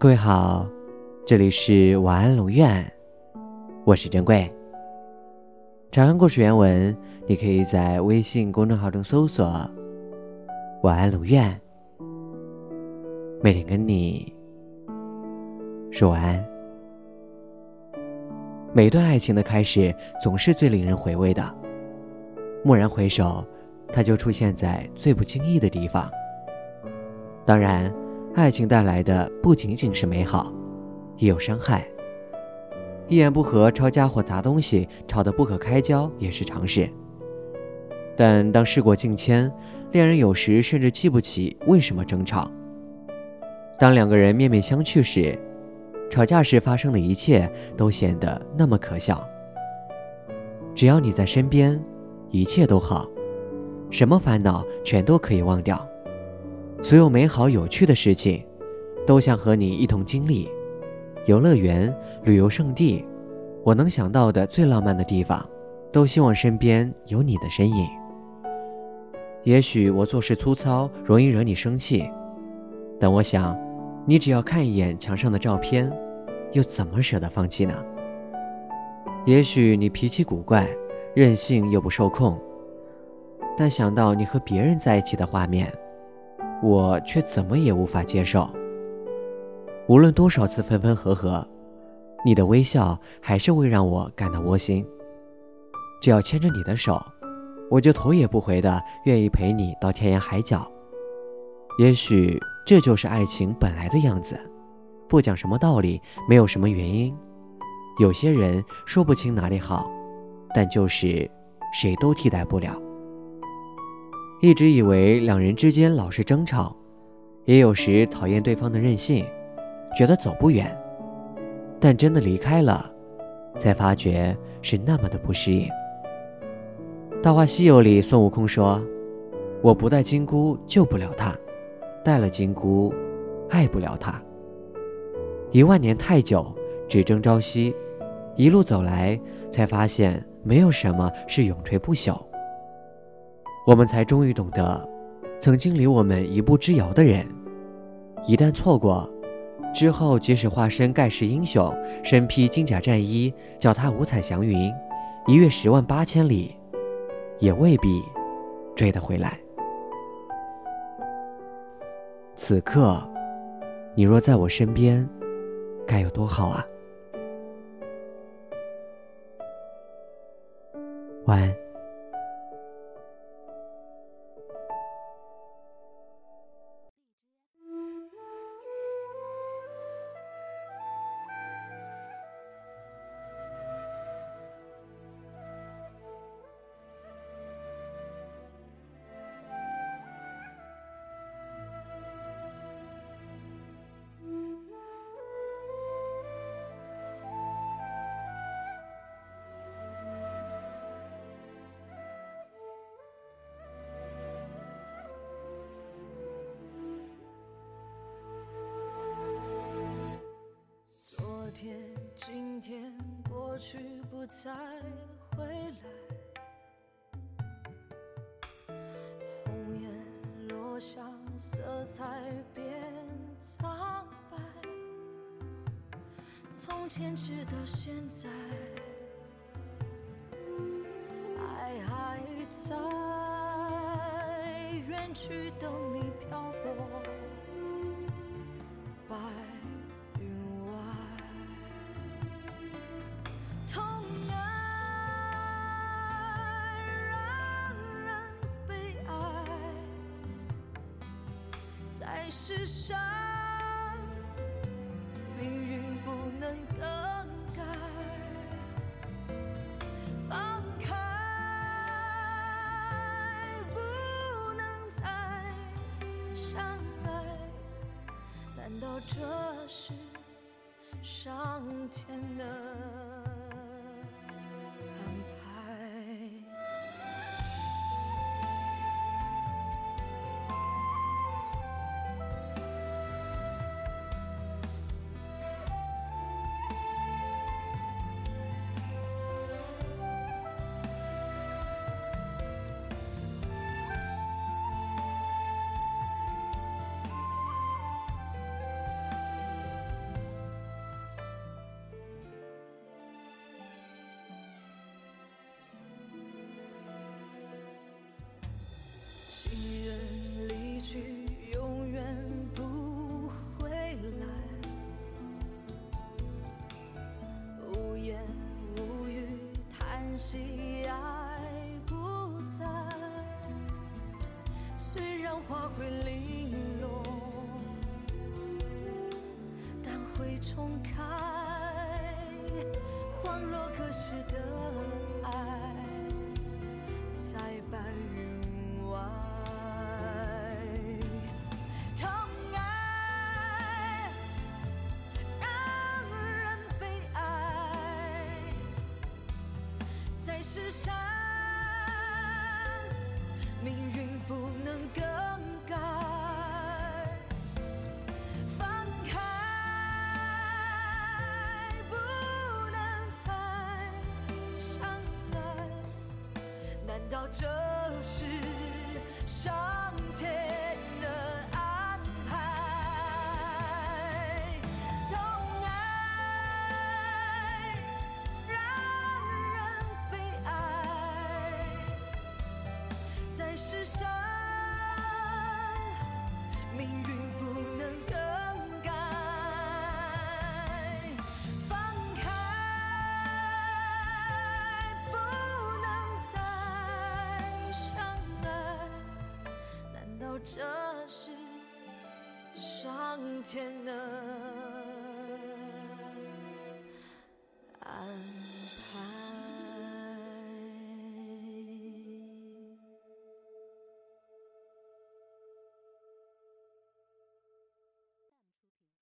各位好，这里是晚安龙院，我是珍贵。查看故事原文，你可以在微信公众号中搜索“晚安龙院”，每天跟你说晚安。每段爱情的开始总是最令人回味的，蓦然回首，它就出现在最不经意的地方。当然。爱情带来的不仅仅是美好，也有伤害。一言不合抄家伙砸东西，吵得不可开交也是常事。但当事过境迁，恋人有时甚至记不起为什么争吵。当两个人面面相觑时，吵架时发生的一切都显得那么可笑。只要你在身边，一切都好，什么烦恼全都可以忘掉。所有美好有趣的事情，都想和你一同经历。游乐园、旅游胜地，我能想到的最浪漫的地方，都希望身边有你的身影。也许我做事粗糙，容易惹你生气，但我想，你只要看一眼墙上的照片，又怎么舍得放弃呢？也许你脾气古怪，任性又不受控，但想到你和别人在一起的画面。我却怎么也无法接受。无论多少次分分合合，你的微笑还是会让我感到窝心。只要牵着你的手，我就头也不回的愿意陪你到天涯海角。也许这就是爱情本来的样子，不讲什么道理，没有什么原因。有些人说不清哪里好，但就是谁都替代不了。一直以为两人之间老是争吵，也有时讨厌对方的任性，觉得走不远。但真的离开了，才发觉是那么的不适应。《大话西游》里孙悟空说：“我不带金箍救不了他，带了金箍爱不了他。”一万年太久，只争朝夕，一路走来，才发现没有什么是永垂不朽。我们才终于懂得，曾经离我们一步之遥的人，一旦错过，之后即使化身盖世英雄，身披金甲战衣，脚踏五彩祥云，一跃十万八千里，也未必追得回来。此刻，你若在我身边，该有多好啊！晚安。去不再回来，红叶落下，色彩变苍白。从前直到现在，爱还在，远去等你漂泊。世上，命运不能更改。放开，不能再相爱。难道这是上天的？重开。恍若隔世的爱在半日难道这是上天？当天呢？